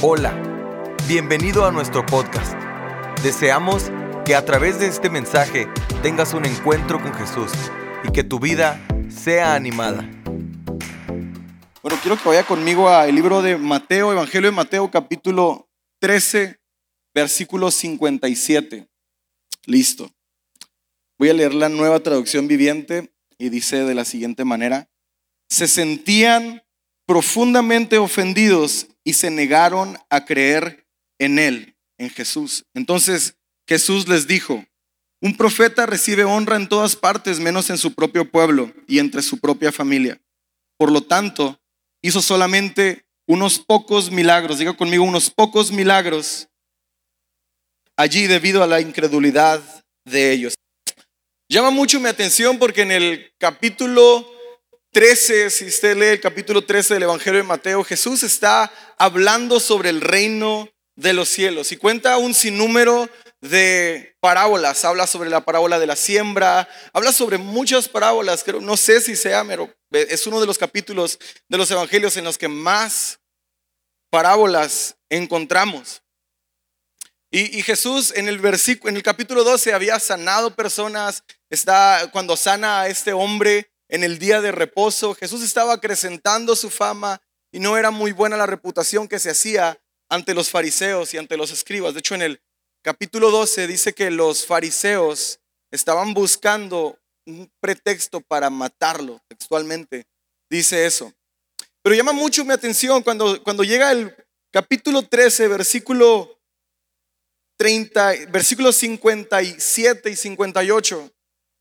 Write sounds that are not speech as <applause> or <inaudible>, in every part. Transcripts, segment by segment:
Hola, bienvenido a nuestro podcast. Deseamos que a través de este mensaje tengas un encuentro con Jesús y que tu vida sea animada. Bueno, quiero que vaya conmigo al libro de Mateo, Evangelio de Mateo, capítulo 13, versículo 57. Listo. Voy a leer la nueva traducción viviente y dice de la siguiente manera. Se sentían profundamente ofendidos y se negaron a creer en él, en Jesús. Entonces Jesús les dijo, un profeta recibe honra en todas partes menos en su propio pueblo y entre su propia familia. Por lo tanto, hizo solamente unos pocos milagros, diga conmigo, unos pocos milagros allí debido a la incredulidad de ellos. Llama mucho mi atención porque en el capítulo 13, si usted lee el capítulo 13 del Evangelio de Mateo, Jesús está hablando sobre el reino de los cielos y cuenta un sinnúmero de parábolas. Habla sobre la parábola de la siembra, habla sobre muchas parábolas, pero no sé si sea, pero es uno de los capítulos de los evangelios en los que más parábolas encontramos. Y, y Jesús en el versículo, en el capítulo 12 había sanado personas, está cuando sana a este hombre en el día de reposo. Jesús estaba acrecentando su fama y no era muy buena la reputación que se hacía ante los fariseos y ante los escribas. De hecho, en el capítulo 12 dice que los fariseos estaban buscando un pretexto para matarlo, textualmente dice eso. Pero llama mucho mi atención cuando, cuando llega el capítulo 13, versículo 30, versículos 57 y 58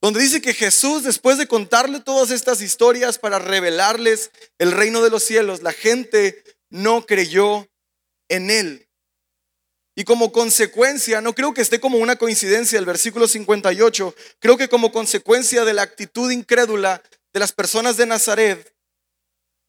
donde dice que Jesús, después de contarle todas estas historias para revelarles el reino de los cielos, la gente no creyó en él. Y como consecuencia, no creo que esté como una coincidencia el versículo 58, creo que como consecuencia de la actitud incrédula de las personas de Nazaret,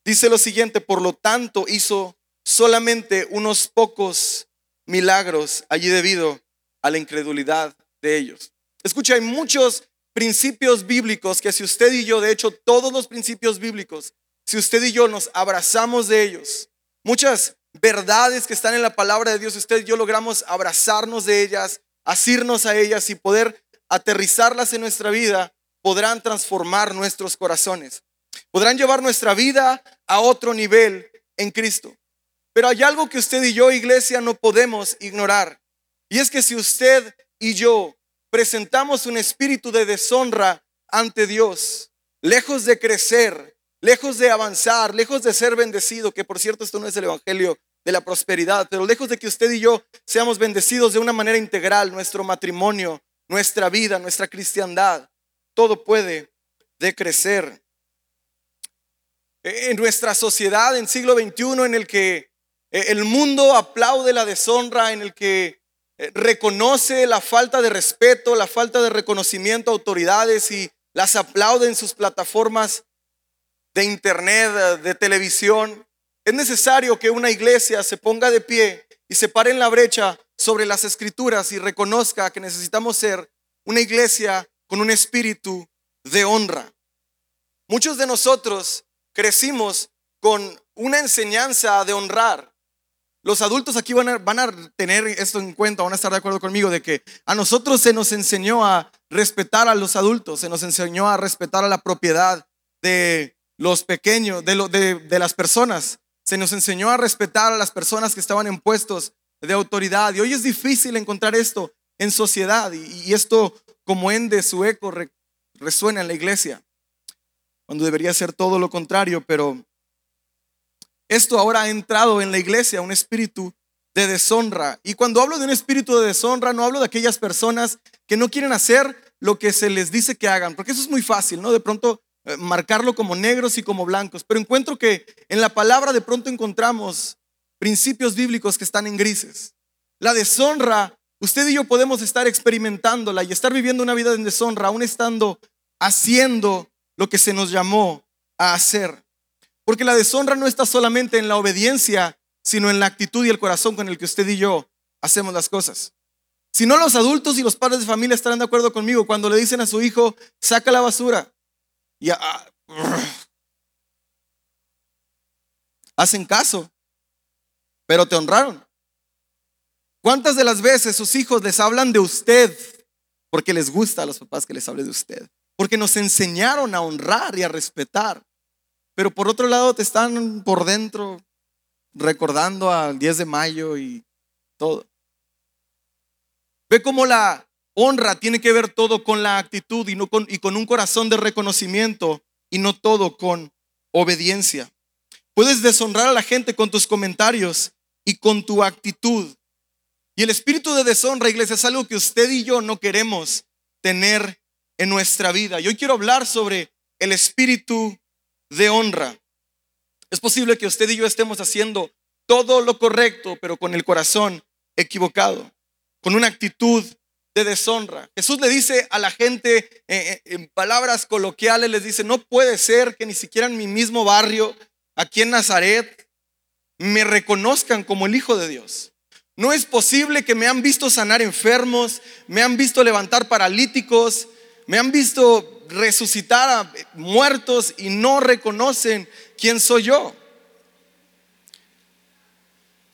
dice lo siguiente, por lo tanto hizo solamente unos pocos milagros allí debido a la incredulidad de ellos. Escucha, hay muchos principios bíblicos que si usted y yo, de hecho todos los principios bíblicos, si usted y yo nos abrazamos de ellos, muchas verdades que están en la palabra de Dios, usted y yo logramos abrazarnos de ellas, asirnos a ellas y poder aterrizarlas en nuestra vida, podrán transformar nuestros corazones. Podrán llevar nuestra vida a otro nivel en Cristo. Pero hay algo que usted y yo, iglesia, no podemos ignorar. Y es que si usted y yo presentamos un espíritu de deshonra ante Dios, lejos de crecer, lejos de avanzar, lejos de ser bendecido, que por cierto esto no es el Evangelio de la prosperidad, pero lejos de que usted y yo seamos bendecidos de una manera integral, nuestro matrimonio, nuestra vida, nuestra cristiandad, todo puede decrecer. En nuestra sociedad, en siglo XXI, en el que el mundo aplaude la deshonra, en el que eh, reconoce la falta de respeto, la falta de reconocimiento a autoridades y las aplaude en sus plataformas de internet, eh, de televisión. Es necesario que una iglesia se ponga de pie y se pare en la brecha sobre las escrituras y reconozca que necesitamos ser una iglesia con un espíritu de honra. Muchos de nosotros crecimos con una enseñanza de honrar. Los adultos aquí van a, tener esto en cuenta, van a estar de acuerdo conmigo de que a nosotros se nos enseñó a respetar a los adultos, se nos enseñó a respetar a la propiedad de los pequeños, de, de las personas. Se nos enseñó a respetar a las personas que estaban en puestos de autoridad. Y hoy es difícil encontrar esto en sociedad y, esto como ende su eco resuena en la iglesia, cuando debería ser todo lo contrario, pero esto ahora ha entrado en la iglesia, un espíritu de deshonra. Y cuando hablo de un espíritu de deshonra, no hablo de aquellas personas que no quieren hacer lo que se les dice que hagan, porque eso es muy fácil, ¿no? De pronto eh, marcarlo como negros y como blancos. Pero encuentro que en la palabra de pronto encontramos principios bíblicos que están en grises. La deshonra, usted y yo podemos estar experimentándola y estar viviendo una vida en deshonra, aún estando haciendo lo que se nos llamó a hacer. Porque la deshonra no está solamente en la obediencia, sino en la actitud y el corazón con el que usted y yo hacemos las cosas. Si no, los adultos y los padres de familia estarán de acuerdo conmigo cuando le dicen a su hijo, saca la basura. <sighs> Hacen caso. pero te honraron. ¿Cuántas de las veces sus hijos les hablan de usted porque les gusta a los papás que les hable de usted? Porque nos enseñaron a honrar y a respetar. Pero por otro lado te están por dentro recordando al 10 de mayo y todo. Ve cómo la honra tiene que ver todo con la actitud y, no con, y con un corazón de reconocimiento y no todo con obediencia. Puedes deshonrar a la gente con tus comentarios y con tu actitud. Y el espíritu de deshonra, iglesia, es algo que usted y yo no queremos tener en nuestra vida. Yo quiero hablar sobre el espíritu de honra. Es posible que usted y yo estemos haciendo todo lo correcto, pero con el corazón equivocado, con una actitud de deshonra. Jesús le dice a la gente eh, eh, en palabras coloquiales, les dice, no puede ser que ni siquiera en mi mismo barrio, aquí en Nazaret, me reconozcan como el Hijo de Dios. No es posible que me han visto sanar enfermos, me han visto levantar paralíticos, me han visto resucitar a muertos y no reconocen quién soy yo.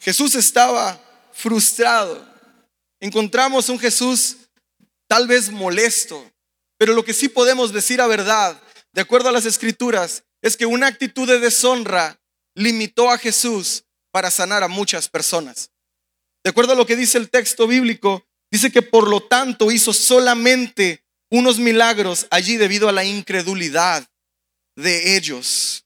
Jesús estaba frustrado. Encontramos un Jesús tal vez molesto, pero lo que sí podemos decir a verdad, de acuerdo a las escrituras, es que una actitud de deshonra limitó a Jesús para sanar a muchas personas. De acuerdo a lo que dice el texto bíblico, dice que por lo tanto hizo solamente unos milagros allí debido a la incredulidad de ellos.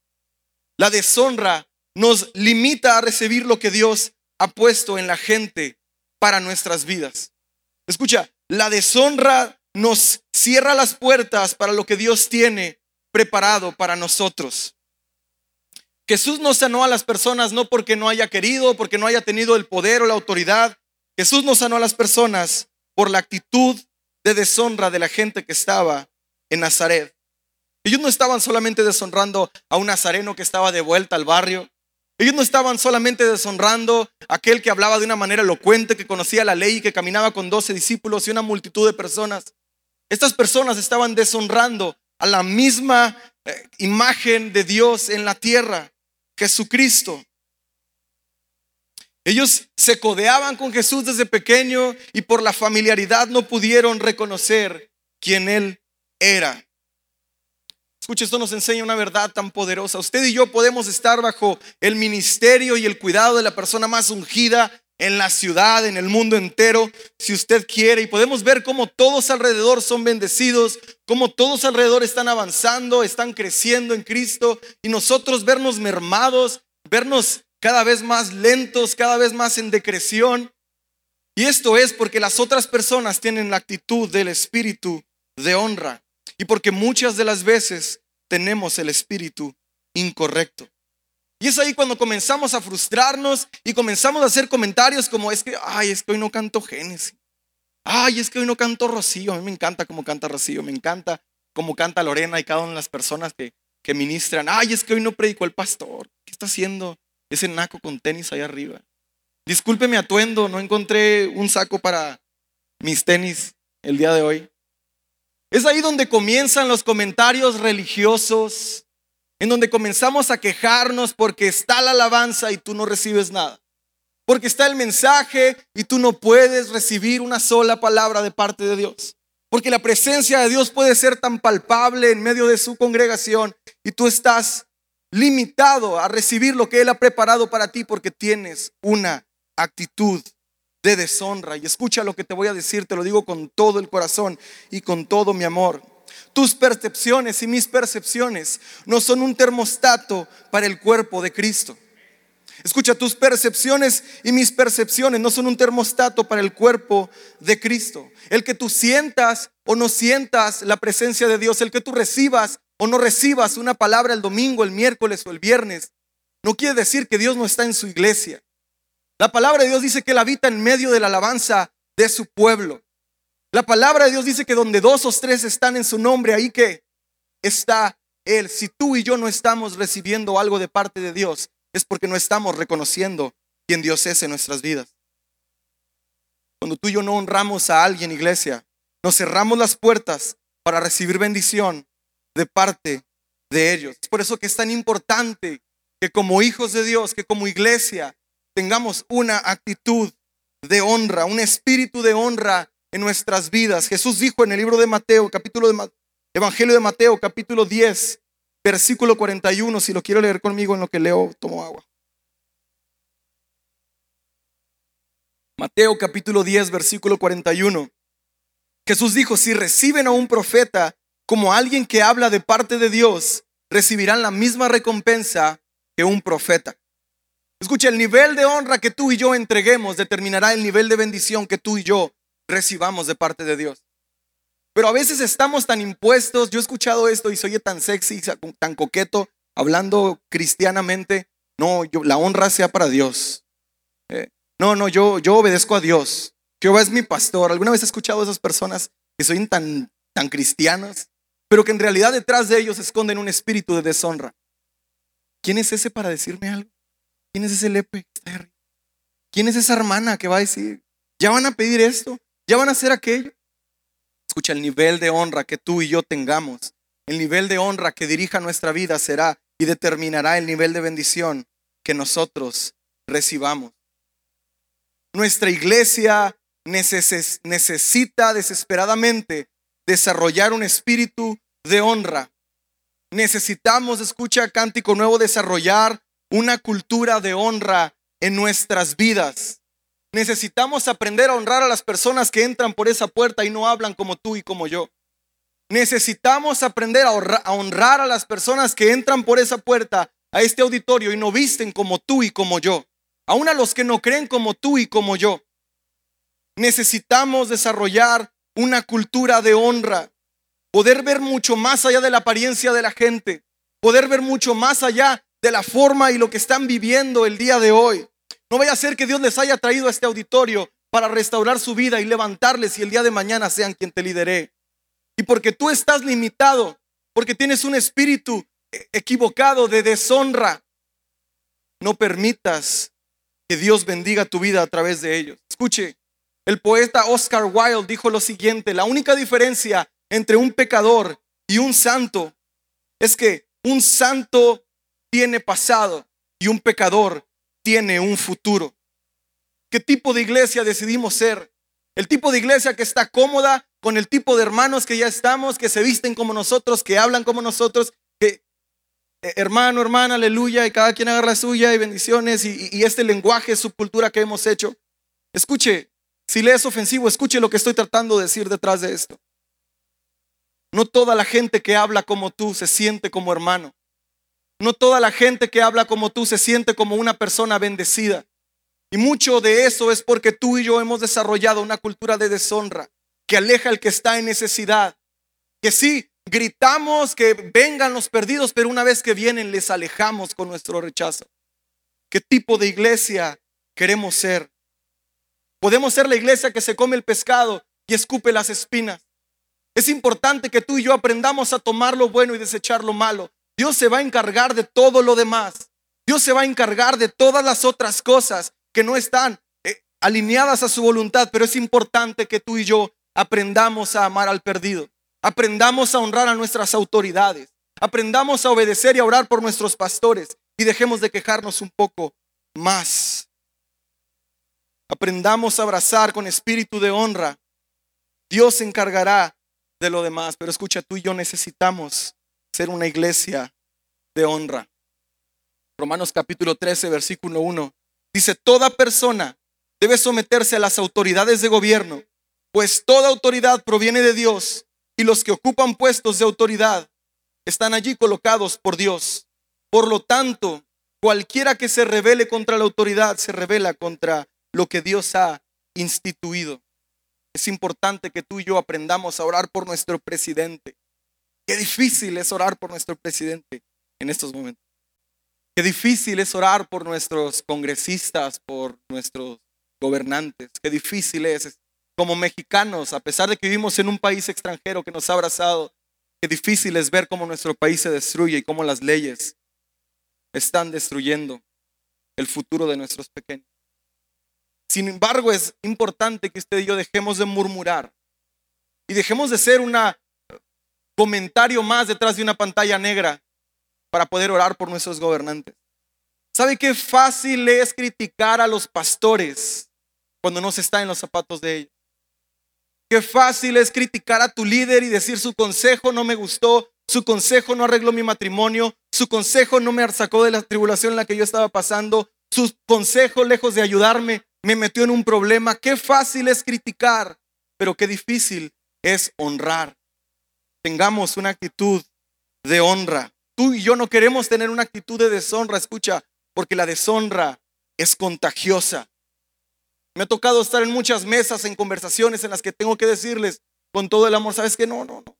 La deshonra nos limita a recibir lo que Dios ha puesto en la gente para nuestras vidas. Escucha, la deshonra nos cierra las puertas para lo que Dios tiene preparado para nosotros. Jesús no sanó a las personas no porque no haya querido, porque no haya tenido el poder o la autoridad. Jesús no sanó a las personas por la actitud de deshonra de la gente que estaba en Nazaret. Ellos no estaban solamente deshonrando a un nazareno que estaba de vuelta al barrio. Ellos no estaban solamente deshonrando a aquel que hablaba de una manera elocuente, que conocía la ley y que caminaba con doce discípulos y una multitud de personas. Estas personas estaban deshonrando a la misma eh, imagen de Dios en la tierra. Jesucristo. Ellos se codeaban con Jesús desde pequeño y por la familiaridad no pudieron reconocer quién Él era. Escuche, esto nos enseña una verdad tan poderosa. Usted y yo podemos estar bajo el ministerio y el cuidado de la persona más ungida en la ciudad, en el mundo entero, si usted quiere. Y podemos ver cómo todos alrededor son bendecidos, cómo todos alrededor están avanzando, están creciendo en Cristo. Y nosotros vernos mermados, vernos cada vez más lentos, cada vez más en decreción. Y esto es porque las otras personas tienen la actitud del espíritu de honra. Y porque muchas de las veces tenemos el espíritu incorrecto. Y es ahí cuando comenzamos a frustrarnos y comenzamos a hacer comentarios como es que, ay, es que hoy no canto Génesis. Ay, es que hoy no canto Rocío. A mí me encanta cómo canta Rocío, me encanta cómo canta Lorena y cada una de las personas que, que ministran. Ay, es que hoy no predicó el pastor. ¿Qué está haciendo ese naco con tenis ahí arriba? Disculpe mi atuendo, no encontré un saco para mis tenis el día de hoy. Es ahí donde comienzan los comentarios religiosos, en donde comenzamos a quejarnos porque está la alabanza y tú no recibes nada. Porque está el mensaje y tú no puedes recibir una sola palabra de parte de Dios. Porque la presencia de Dios puede ser tan palpable en medio de su congregación y tú estás limitado a recibir lo que Él ha preparado para ti porque tienes una actitud de deshonra. Y escucha lo que te voy a decir, te lo digo con todo el corazón y con todo mi amor. Tus percepciones y mis percepciones no son un termostato para el cuerpo de Cristo. Escucha, tus percepciones y mis percepciones no son un termostato para el cuerpo de Cristo. El que tú sientas o no sientas la presencia de Dios, el que tú recibas o no recibas una palabra el domingo, el miércoles o el viernes, no quiere decir que Dios no está en su iglesia. La palabra de Dios dice que Él habita en medio de la alabanza de su pueblo. La palabra de Dios dice que donde dos o tres están en su nombre, ahí que está Él. Si tú y yo no estamos recibiendo algo de parte de Dios, es porque no estamos reconociendo quién Dios es en nuestras vidas. Cuando tú y yo no honramos a alguien, iglesia, nos cerramos las puertas para recibir bendición de parte de ellos. Es por eso que es tan importante que como hijos de Dios, que como iglesia, tengamos una actitud de honra, un espíritu de honra en nuestras vidas. Jesús dijo en el libro de Mateo, capítulo de Evangelio de Mateo, capítulo 10, versículo 41, si lo quiero leer conmigo en lo que leo, tomo agua. Mateo capítulo 10, versículo 41. Jesús dijo, si reciben a un profeta como alguien que habla de parte de Dios, recibirán la misma recompensa que un profeta. Escucha, el nivel de honra que tú y yo entreguemos determinará el nivel de bendición que tú y yo recibamos de parte de Dios. Pero a veces estamos tan impuestos, yo he escuchado esto y soy tan sexy, tan coqueto, hablando cristianamente, no, yo, la honra sea para Dios. Eh, no, no, yo, yo obedezco a Dios. Jehová es mi pastor. ¿Alguna vez he escuchado a esas personas que son tan, tan cristianas, pero que en realidad detrás de ellos esconden un espíritu de deshonra? ¿Quién es ese para decirme algo? ¿Quién es ese lepe? ¿Quién es esa hermana que va a decir, ya van a pedir esto? ¿Ya van a hacer aquello? Escucha, el nivel de honra que tú y yo tengamos, el nivel de honra que dirija nuestra vida será y determinará el nivel de bendición que nosotros recibamos. Nuestra iglesia necesita desesperadamente desarrollar un espíritu de honra. Necesitamos, escucha cántico nuevo, desarrollar una cultura de honra en nuestras vidas. Necesitamos aprender a honrar a las personas que entran por esa puerta y no hablan como tú y como yo. Necesitamos aprender a honrar a las personas que entran por esa puerta a este auditorio y no visten como tú y como yo aún a los que no creen como tú y como yo. Necesitamos desarrollar una cultura de honra, poder ver mucho más allá de la apariencia de la gente, poder ver mucho más allá de la forma y lo que están viviendo el día de hoy. No vaya a ser que Dios les haya traído a este auditorio para restaurar su vida y levantarles y el día de mañana sean quien te lidere. Y porque tú estás limitado, porque tienes un espíritu equivocado de deshonra, no permitas que Dios bendiga tu vida a través de ellos. Escuche, el poeta Oscar Wilde dijo lo siguiente, la única diferencia entre un pecador y un santo es que un santo tiene pasado y un pecador tiene un futuro. ¿Qué tipo de iglesia decidimos ser? El tipo de iglesia que está cómoda con el tipo de hermanos que ya estamos, que se visten como nosotros, que hablan como nosotros, eh, hermano, hermana, aleluya, y cada quien agarra la suya y bendiciones, y, este lenguaje subcultura que hemos hecho. Escuche, si le es ofensivo, escuche lo que estoy tratando de decir detrás de esto. No toda la gente que habla como tú se siente como hermano. No toda la gente que habla como tú se siente como una persona bendecida. Y mucho de eso es porque tú y yo hemos desarrollado una cultura de deshonra que aleja al que está en necesidad. Que sí, Gritamos que vengan los perdidos, pero una vez que vienen les alejamos con nuestro rechazo. ¿Qué tipo de iglesia queremos ser? Podemos ser la iglesia que se come el pescado y escupe las espinas. Es importante que tú y yo aprendamos a tomar lo bueno y desechar lo malo. Dios se va a encargar de todo lo demás. Dios se va a encargar de todas las otras cosas que no están eh, alineadas a su voluntad, pero es importante que tú y yo aprendamos a amar al perdido. Aprendamos a honrar a nuestras autoridades. Aprendamos a obedecer y a orar por nuestros pastores y dejemos de quejarnos un poco más. Aprendamos a abrazar con espíritu de honra. Dios se encargará de lo demás, pero escucha, tú y yo necesitamos ser una iglesia de honra. Romanos capítulo 13, versículo 1. Dice, toda persona debe someterse a las autoridades de gobierno, pues toda autoridad proviene de Dios y los que ocupan puestos de autoridad están allí colocados por Dios. Por lo tanto, cualquiera que se revele contra la autoridad se revela contra lo que Dios ha instituido. Es importante que tú y yo aprendamos a orar por nuestro presidente. Qué difícil es orar por nuestro presidente en estos momentos. Qué difícil es orar por nuestros congresistas, por nuestros gobernantes. Qué difícil es como mexicanos, a pesar de que vivimos en un país extranjero que nos ha abrazado, qué difícil es ver cómo nuestro país se destruye y cómo las leyes están destruyendo el futuro de nuestros pequeños. Sin embargo, es importante que usted y yo dejemos de murmurar y dejemos de ser un comentario más detrás de una pantalla negra para poder orar por nuestros gobernantes. ¿Sabe qué fácil es criticar a los pastores cuando no se está en los zapatos de ellos? Qué fácil es criticar a tu líder y decir su consejo no me gustó, su consejo no arregló mi matrimonio, su consejo no me sacó de la tribulación en la que yo estaba pasando, su consejo lejos de ayudarme me metió en un problema. Qué fácil es criticar, pero qué difícil es honrar. Tengamos una actitud de honra. Tú y yo no queremos tener una actitud de deshonra, escucha, porque la deshonra es contagiosa. Me ha tocado estar en muchas mesas, en conversaciones en las que tengo que decirles con todo el amor, ¿sabes qué? No, no, no.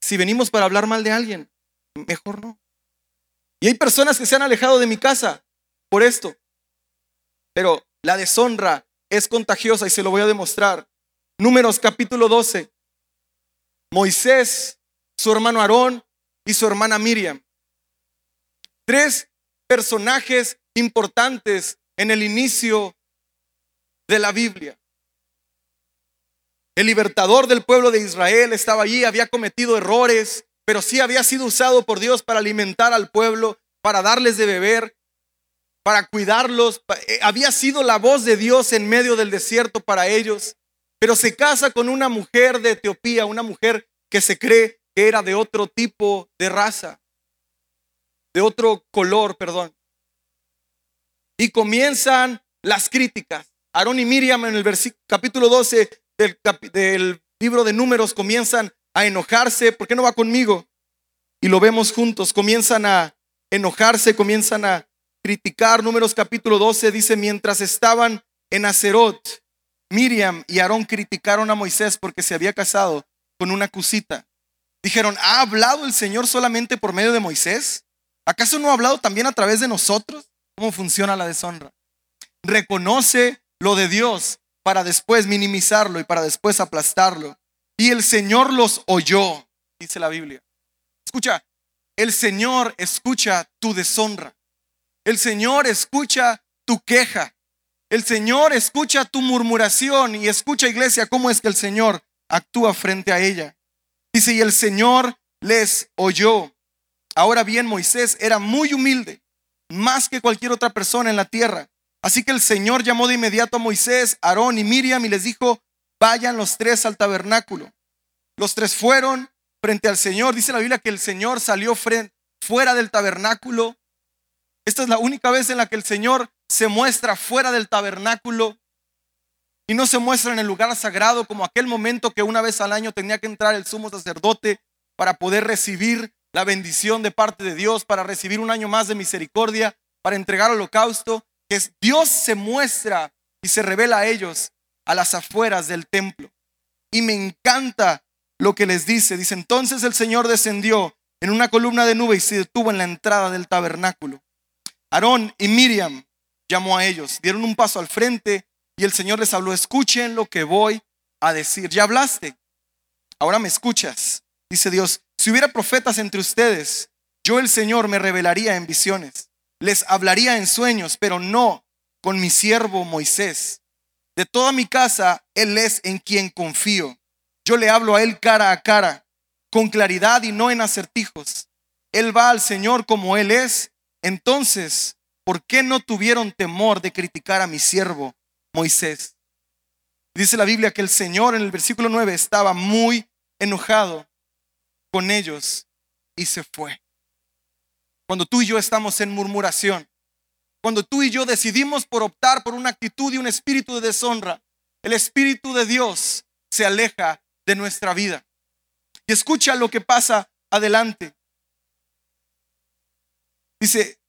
Si venimos para hablar mal de alguien, mejor no. Y hay personas que se han alejado de mi casa por esto. Pero la deshonra es contagiosa y se lo voy a demostrar. Números capítulo 12. Moisés, su hermano Aarón y su hermana Miriam. Tres personajes importantes en el inicio de la Biblia. El libertador del pueblo de Israel estaba allí, había cometido errores, pero sí había sido usado por Dios para alimentar al pueblo, para darles de beber, para cuidarlos. Eh, había sido la voz de Dios en medio del desierto para ellos, pero se casa con una mujer de Etiopía, una mujer que se cree que era de otro tipo de raza, de otro color, perdón. Y comienzan las críticas. Aarón y Miriam en el capítulo 12 del, del libro de números comienzan a enojarse. ¿Por qué no va conmigo? Y lo vemos juntos. Comienzan a enojarse, comienzan a criticar. Números capítulo 12 dice, mientras estaban en Acerot, Miriam y Aarón criticaron a Moisés porque se había casado con una cusita. Dijeron, ¿ha hablado el Señor solamente por medio de Moisés? ¿Acaso no ha hablado también a través de nosotros? ¿Cómo funciona la deshonra? Reconoce lo de Dios para después minimizarlo y para después aplastarlo. Y el Señor los oyó, dice la Biblia. Escucha, el Señor escucha tu deshonra. El Señor escucha tu queja. El Señor escucha tu murmuración y escucha, iglesia, cómo es que el Señor actúa frente a ella. Dice, y el Señor les oyó. Ahora bien, Moisés era muy humilde, más que cualquier otra persona en la tierra. Así que el Señor llamó de inmediato a Moisés, Aarón y Miriam y les dijo, vayan los tres al tabernáculo. Los tres fueron frente al Señor. Dice la Biblia que el Señor salió fuera del tabernáculo. Esta es la única vez en la que el Señor se muestra fuera del tabernáculo y no se muestra en el lugar sagrado como aquel momento que una vez al año tenía que entrar el sumo sacerdote para poder recibir la bendición de parte de Dios, para recibir un año más de misericordia, para entregar holocausto que Dios se muestra y se revela a ellos a las afueras del templo. Y me encanta lo que les dice. Dice, entonces el Señor descendió en una columna de nube y se detuvo en la entrada del tabernáculo. Aarón y Miriam llamó a ellos, dieron un paso al frente y el Señor les habló, escuchen lo que voy a decir. Ya hablaste, ahora me escuchas. Dice Dios, si hubiera profetas entre ustedes, yo el Señor me revelaría en visiones les hablaría en sueños, pero no con mi siervo Moisés. De toda mi casa, Él es en quien confío. Yo le hablo a Él cara a cara, con claridad y no en acertijos. Él va al Señor como Él es. Entonces, ¿por qué no tuvieron temor de criticar a mi siervo Moisés? Dice la Biblia que el Señor en el versículo 9 estaba muy enojado con ellos y se fue. Cuando tú y yo estamos en murmuración, cuando tú y yo decidimos por optar por una actitud y un espíritu de deshonra, el espíritu de Dios se aleja de nuestra vida. Y escucha lo que pasa adelante. Dice,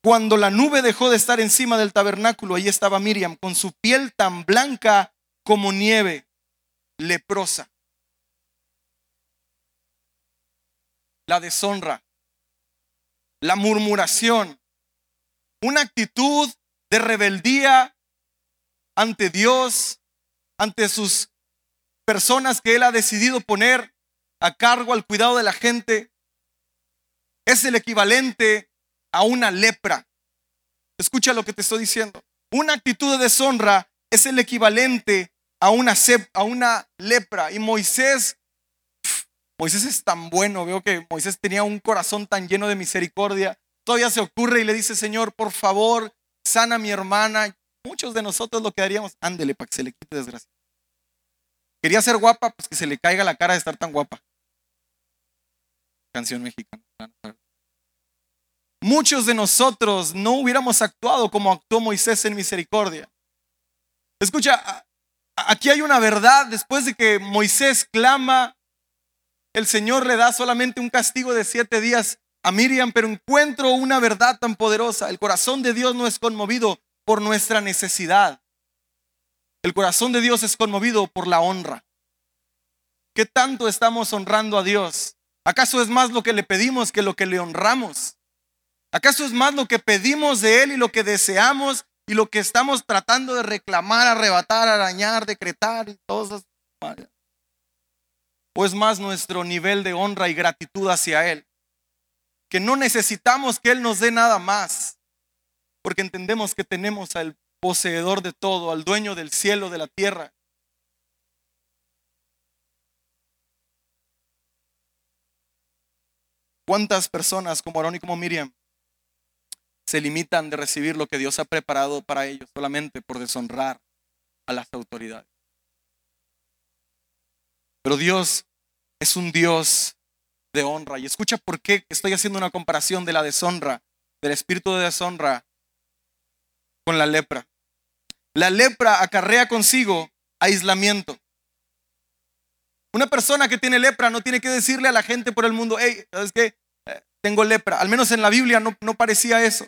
cuando la nube dejó de estar encima del tabernáculo, ahí estaba Miriam con su piel tan blanca como nieve, leprosa. La deshonra la murmuración, una actitud de rebeldía ante Dios, ante sus personas que Él ha decidido poner a cargo al cuidado de la gente, es el equivalente a una lepra. Escucha lo que te estoy diciendo. Una actitud de deshonra es el equivalente a una, lepra. Y Moisés Moisés es tan bueno, veo que Moisés tenía un corazón tan lleno de misericordia todavía se ocurre y le dice, Señor, por favor, sana a mi hermana. Muchos de nosotros lo que haríamos, ándele para que se le quite desgracia. Quería ser guapa, pues que se le caiga la cara de estar tan guapa. Canción mexicana. Muchos de nosotros no hubiéramos actuado como actuó Moisés en misericordia. Escucha, aquí hay una verdad. Después de que Moisés clama, el Señor le da solamente un castigo de siete días a Miriam, pero encuentro una verdad tan poderosa. El corazón de Dios no es conmovido por nuestra necesidad. El corazón de Dios es conmovido por la honra. ¿Qué tanto estamos honrando a Dios? ¿Acaso es más lo que le pedimos que lo que le honramos? ¿Acaso es más lo que pedimos de Él y lo que deseamos y lo que estamos tratando de reclamar, arrebatar, arañar, decretar y todas esas ¿O es más nuestro nivel de honra y gratitud hacia Él? Que no necesitamos que Él nos dé nada más, porque entendemos que tenemos al poseedor de todo, al dueño del cielo, de la tierra. ¿Cuántas personas como Aarón y como Miriam se limitan de recibir lo que Dios ha preparado para ellos solamente por deshonrar a las autoridades? Pero Dios es un Dios de honra. Y escucha por qué estoy haciendo una comparación de la deshonra, del espíritu de deshonra con la lepra. La lepra acarrea consigo aislamiento. Una persona que tiene lepra no tiene que decirle a la gente por el mundo, hey, ¿sabes qué? Eh, tengo lepra. Al menos en la Biblia no, parecía eso.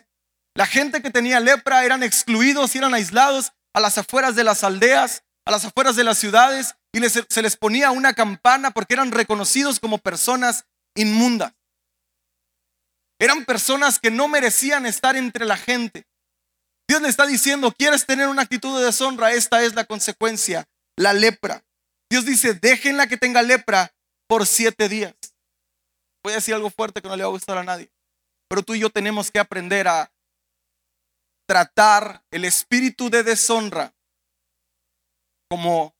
La gente que tenía lepra eran excluidos y eran aislados a las afueras de las aldeas, a las afueras de las ciudades y se les ponía una campana porque eran reconocidos como personas inmundas. Eran personas que no merecían estar entre la gente. Dios le está diciendo, ¿quieres tener una actitud de deshonra? Esta es la consecuencia, la lepra. Dios dice, déjenla que tenga lepra por siete días. Voy a decir algo fuerte que no le va a gustar a nadie. Pero tú y yo tenemos que aprender a tratar el espíritu de deshonra como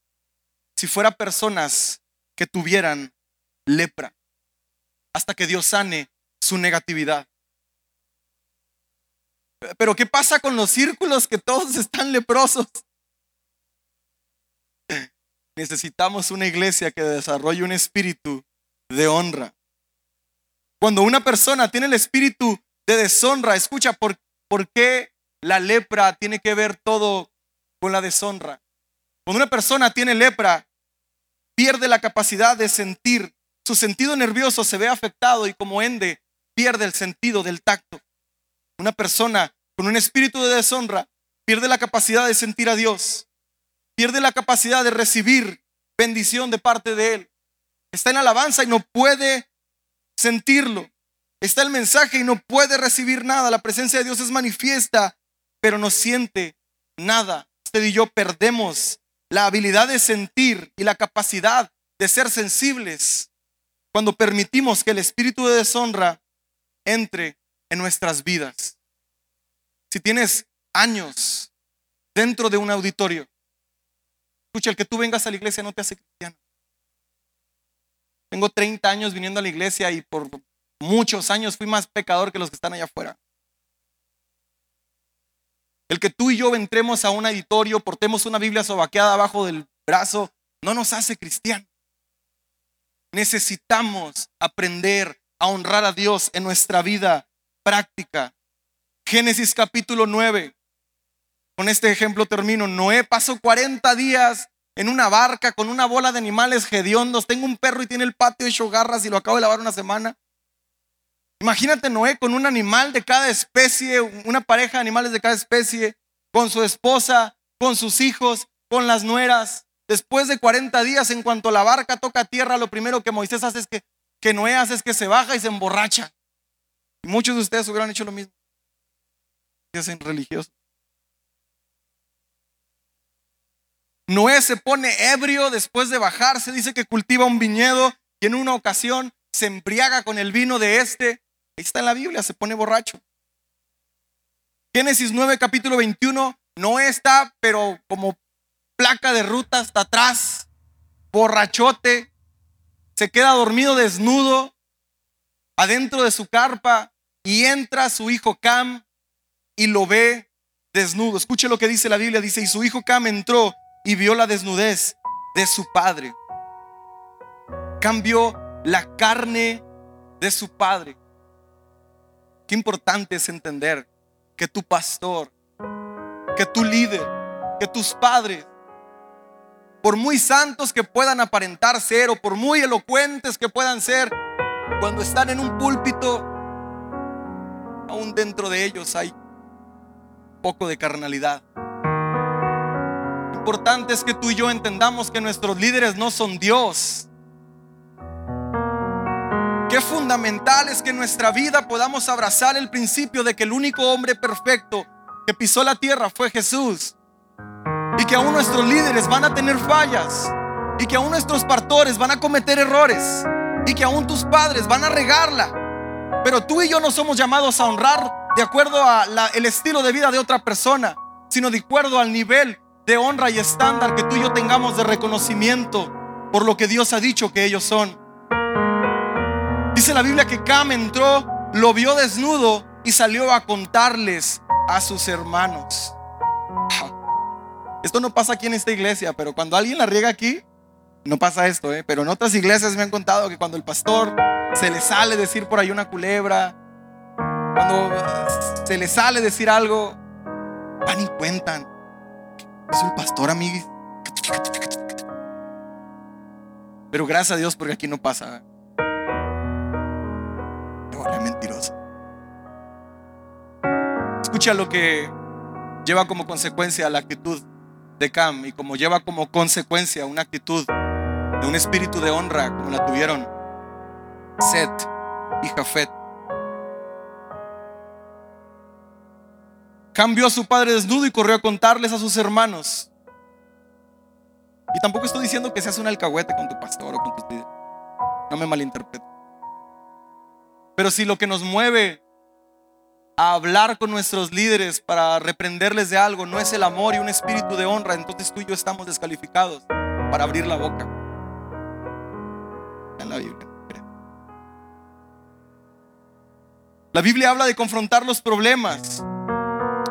si fuera personas que tuvieran lepra hasta que Dios sane su negatividad. Pero ¿qué pasa con los círculos que todos están leprosos? Necesitamos una iglesia que desarrolle un espíritu de honra. Cuando una persona tiene el espíritu de deshonra, escucha, ¿por, ¿por qué la lepra tiene que ver todo con la deshonra? Cuando una persona tiene lepra, pierde la capacidad de sentir, su sentido nervioso se ve afectado y como ende pierde el sentido del tacto. Una persona con un espíritu de deshonra pierde la capacidad de sentir a Dios, pierde la capacidad de recibir bendición de parte de Él. Está en alabanza y no puede sentirlo. Está el mensaje y no puede recibir nada. La presencia de Dios es manifiesta, pero no siente nada. Usted y yo perdemos la habilidad de sentir y la capacidad de ser sensibles cuando permitimos que el espíritu de deshonra entre en nuestras vidas. Si tienes años dentro de un auditorio, escucha, el que tú vengas a la iglesia no te hace cristiano. Tengo 30 años viniendo a la iglesia y por muchos años fui más pecador que los que están allá afuera. El que tú y yo entremos a un auditorio, portemos una Biblia sobaqueada abajo del brazo, no nos hace cristiano. Necesitamos aprender a honrar a Dios en nuestra vida práctica. Génesis capítulo 9. Con este ejemplo termino. Noé pasó 40 días en una barca con una bola de animales hediondos. Tengo un perro y tiene el patio hecho garras y lo acabo de lavar una semana. Imagínate Noé con un animal de cada especie, una pareja de animales de cada especie, con su esposa, con sus hijos, con las nueras. Después de 40 días, en cuanto la barca toca tierra, lo primero que Moisés hace es que, que Noé hace es que se baja y se emborracha. Muchos de ustedes hubieran hecho lo mismo. Se hacen religiosos. Noé se pone ebrio después de bajarse, dice que cultiva un viñedo y en una ocasión se embriaga con el vino de este. Ahí está en la Biblia, se pone borracho. Génesis 9, capítulo 21, Noé está, pero como placa de ruta hasta atrás, borrachote, se queda dormido desnudo adentro de su carpa y entra su hijo Cam y lo ve desnudo. Escuche lo que dice la Biblia. Dice, y su hijo Cam entró y vio la desnudez de su padre. Cambió la carne de su padre. Qué importante es entender que tu pastor, que tu líder, que tus padres, por muy santos que puedan aparentar ser o por muy elocuentes que puedan ser, cuando están en un púlpito, aún dentro de ellos hay poco de carnalidad. Es que tú y yo entendamos que nuestros líderes no son Dios. Qué fundamental es que en nuestra vida podamos abrazar el principio de que el único hombre perfecto que pisó la tierra fue Jesús. Y que aún nuestros líderes van a tener fallas. Y que aún nuestros pastores van a cometer errores. Y que aún tus padres van a regarla. Pero tú y yo no somos llamados a honrar de acuerdo al estilo de vida de otra persona, sino de acuerdo al nivel de honra y estándar que tú y yo tengamos de reconocimiento por lo que Dios ha dicho que ellos son. Dice la Biblia que Cam entró, lo vio desnudo y salió a contarles a sus hermanos. <laughs> Esto no pasa aquí en esta iglesia, pero cuando alguien la riega aquí, no pasa esto, ¿eh? pero en otras iglesias me han contado que cuando el pastor se le sale decir por ahí una culebra, cuando se le sale decir algo, van y cuentan. Es un pastor, amigos. Pero gracias a Dios porque aquí no pasa. No, mentiroso. Escucha lo que lleva como consecuencia la actitud de Cam y como lleva como consecuencia una actitud de un espíritu de honra como la tuvieron Seth y Jafet. Cambió a su padre desnudo y corrió a contarles a sus hermanos. Y tampoco estoy diciendo que seas un alcahuete con tu pastor o con tu líder. No me malinterprete. Pero si lo que nos mueve a hablar con nuestros líderes para reprenderles de algo no es el amor y un espíritu de honra, entonces tú y yo estamos descalificados para abrir la boca. En la Biblia. La Biblia habla de confrontar los problemas,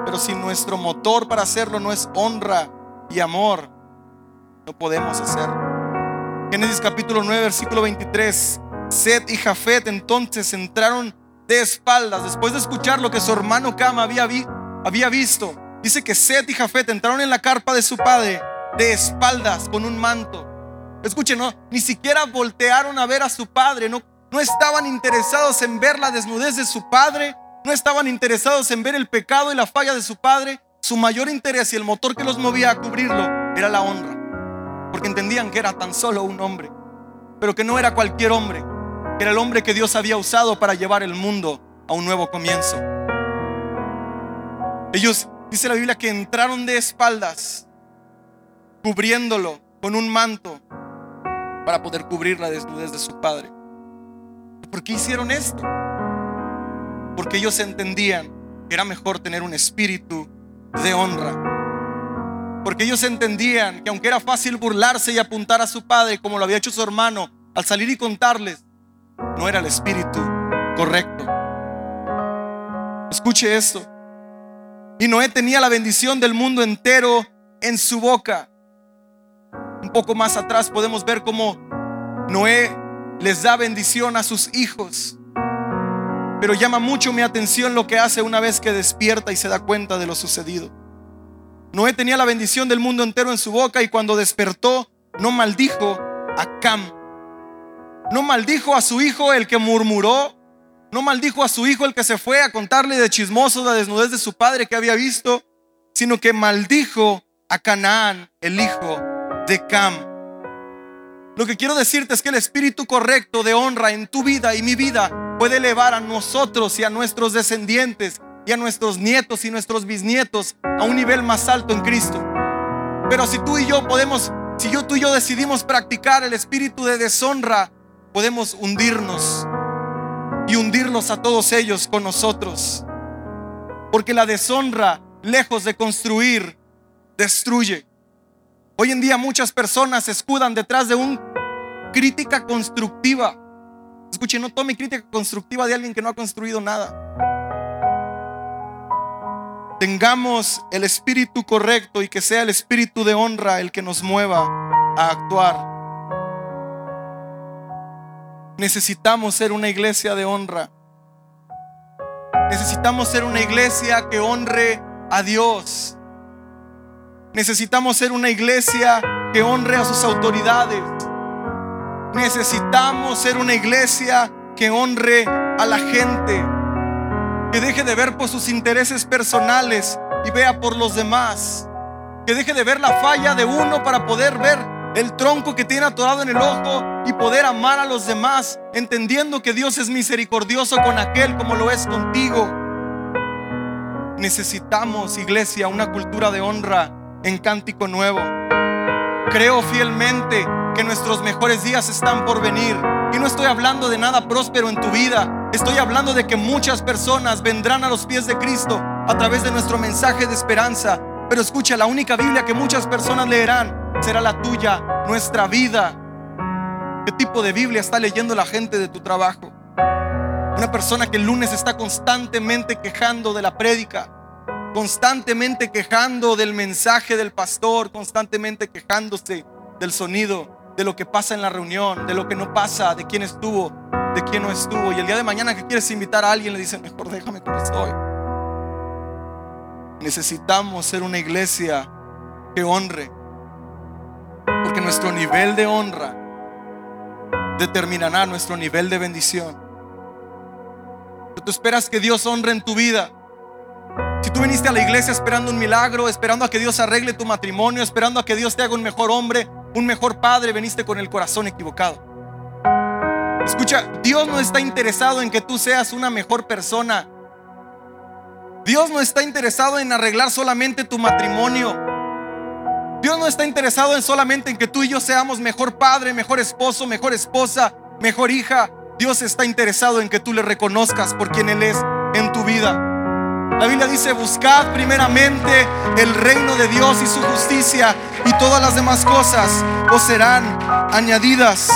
pero si nuestro motor para hacerlo no es honra y amor, no podemos hacerlo. Génesis capítulo 9, versículo 23. Seth y Jafet entonces entraron de espaldas después de escuchar lo que su hermano Cam había, visto. Dice que Seth y Jafet entraron en la carpa de su padre de espaldas con un manto. Escuchen, no, ni siquiera voltearon a ver a su padre, no, no estaban interesados en ver la desnudez de su padre, no estaban interesados en ver el pecado y la falla de su padre. Su mayor interés y el motor que los movía a cubrirlo era la honra, porque entendían que era tan solo un hombre, pero que no era cualquier hombre, era el hombre que Dios había usado para llevar el mundo a un nuevo comienzo. Ellos, dice la Biblia, que entraron de espaldas, cubriéndolo con un manto para poder cubrir la desnudez de su padre. ¿Por qué hicieron esto? Porque ellos entendían que era mejor tener un espíritu de honra. Porque ellos entendían que aunque era fácil burlarse y apuntar a su padre como lo había hecho su hermano al salir y contarles, no era el espíritu correcto. Escuche esto. Y Noé tenía la bendición del mundo entero en su boca. Un poco más atrás podemos ver cómo Noé les da bendición a sus hijos. Pero llama mucho mi atención lo que hace una vez que despierta y se da cuenta de lo sucedido. Noé tenía la bendición del mundo entero en su boca y cuando despertó no maldijo a Cam, no maldijo a su hijo el que murmuró. No maldijo a su hijo el que se fue a contarle de chismoso la desnudez de su padre que había visto, sino que maldijo a Canaán, el hijo de Cam. Lo que quiero decirte es que el espíritu correcto de honra en tu vida y mi vida puede elevar a nosotros y a nuestros descendientes y a nuestros nietos y nuestros bisnietos a un nivel más alto en Cristo. Pero si tú y yo podemos, si yo tú y yo decidimos practicar el espíritu de deshonra podemos hundirnos y hundirlos a todos ellos con nosotros. Porque la deshonra, lejos de construir, destruye. Hoy en día muchas personas escudan detrás de una crítica constructiva. Escuche, no tome crítica constructiva de alguien que no ha construido nada. Tengamos el espíritu correcto y que sea el espíritu de honra el que nos mueva a actuar. Necesitamos ser una iglesia de honra. Necesitamos ser una iglesia que honre a Dios. Necesitamos ser una iglesia que honre a sus autoridades. Necesitamos ser una iglesia que honre a la gente. Que deje de ver por sus intereses personales y vea por los demás. Que deje de ver la falla de uno para poder ver el tronco que tiene atorado en el ojo y poder amar a los demás, entendiendo que Dios es misericordioso con aquel como lo es contigo. Necesitamos, iglesia, una cultura de honra en cántico nuevo. Creo fielmente que nuestros mejores días están por venir. Y no estoy hablando de nada próspero en tu vida. Estoy hablando de que muchas personas vendrán a los pies de Cristo a través de nuestro mensaje de esperanza. Pero escucha, la única Biblia que muchas personas leerán será la tuya, nuestra vida. ¿Qué tipo de Biblia está leyendo la gente de tu trabajo? Una persona que el lunes está constantemente quejando de la prédica, constantemente quejando del mensaje del pastor, constantemente quejándose del sonido, de lo que pasa en la reunión, de lo que no pasa, de quién estuvo, de quién no estuvo. Y el día de mañana que quieres invitar a alguien le dicen, mejor déjame como estoy. Necesitamos ser una iglesia que honre, porque nuestro nivel de honra determinará nuestro nivel de bendición. Tú esperas que Dios honre en tu vida. Si tú viniste a la iglesia esperando un milagro, esperando a que Dios arregle tu matrimonio, esperando a que Dios te haga un mejor hombre, un mejor padre, veniste con el corazón equivocado. Escucha, Dios no está interesado en que tú seas una mejor persona. Dios no está interesado en arreglar solamente tu matrimonio. Dios no está interesado en solamente en que tú y yo seamos mejor padre, mejor esposo, mejor esposa, mejor hija. Dios está interesado en que tú le reconozcas por quien Él es en tu vida. La Biblia dice, buscad primeramente el reino de Dios y su justicia y todas las demás cosas os serán añadidas.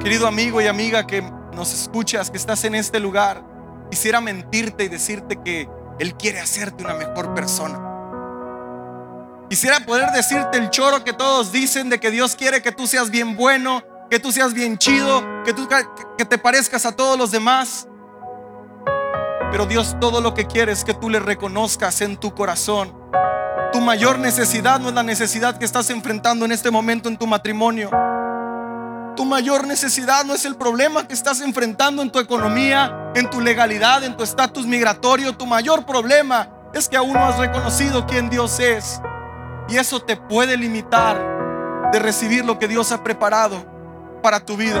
Querido amigo y amiga que nos escuchas, que estás en este lugar, quisiera mentirte y decirte que Él quiere hacerte una mejor persona. Quisiera poder decirte el choro que todos dicen de que Dios quiere que tú seas bien bueno, que tú seas bien chido, que tú que te parezcas a todos los demás. Pero Dios todo lo que quiere es que tú le reconozcas en tu corazón. Tu mayor necesidad no es la necesidad que estás enfrentando en este momento en tu matrimonio. Tu mayor necesidad no es el problema que estás enfrentando en tu economía, en tu legalidad, en tu estatus migratorio. Tu mayor problema es que aún no has reconocido quién Dios es. Y eso te puede limitar de recibir lo que Dios ha preparado para tu vida.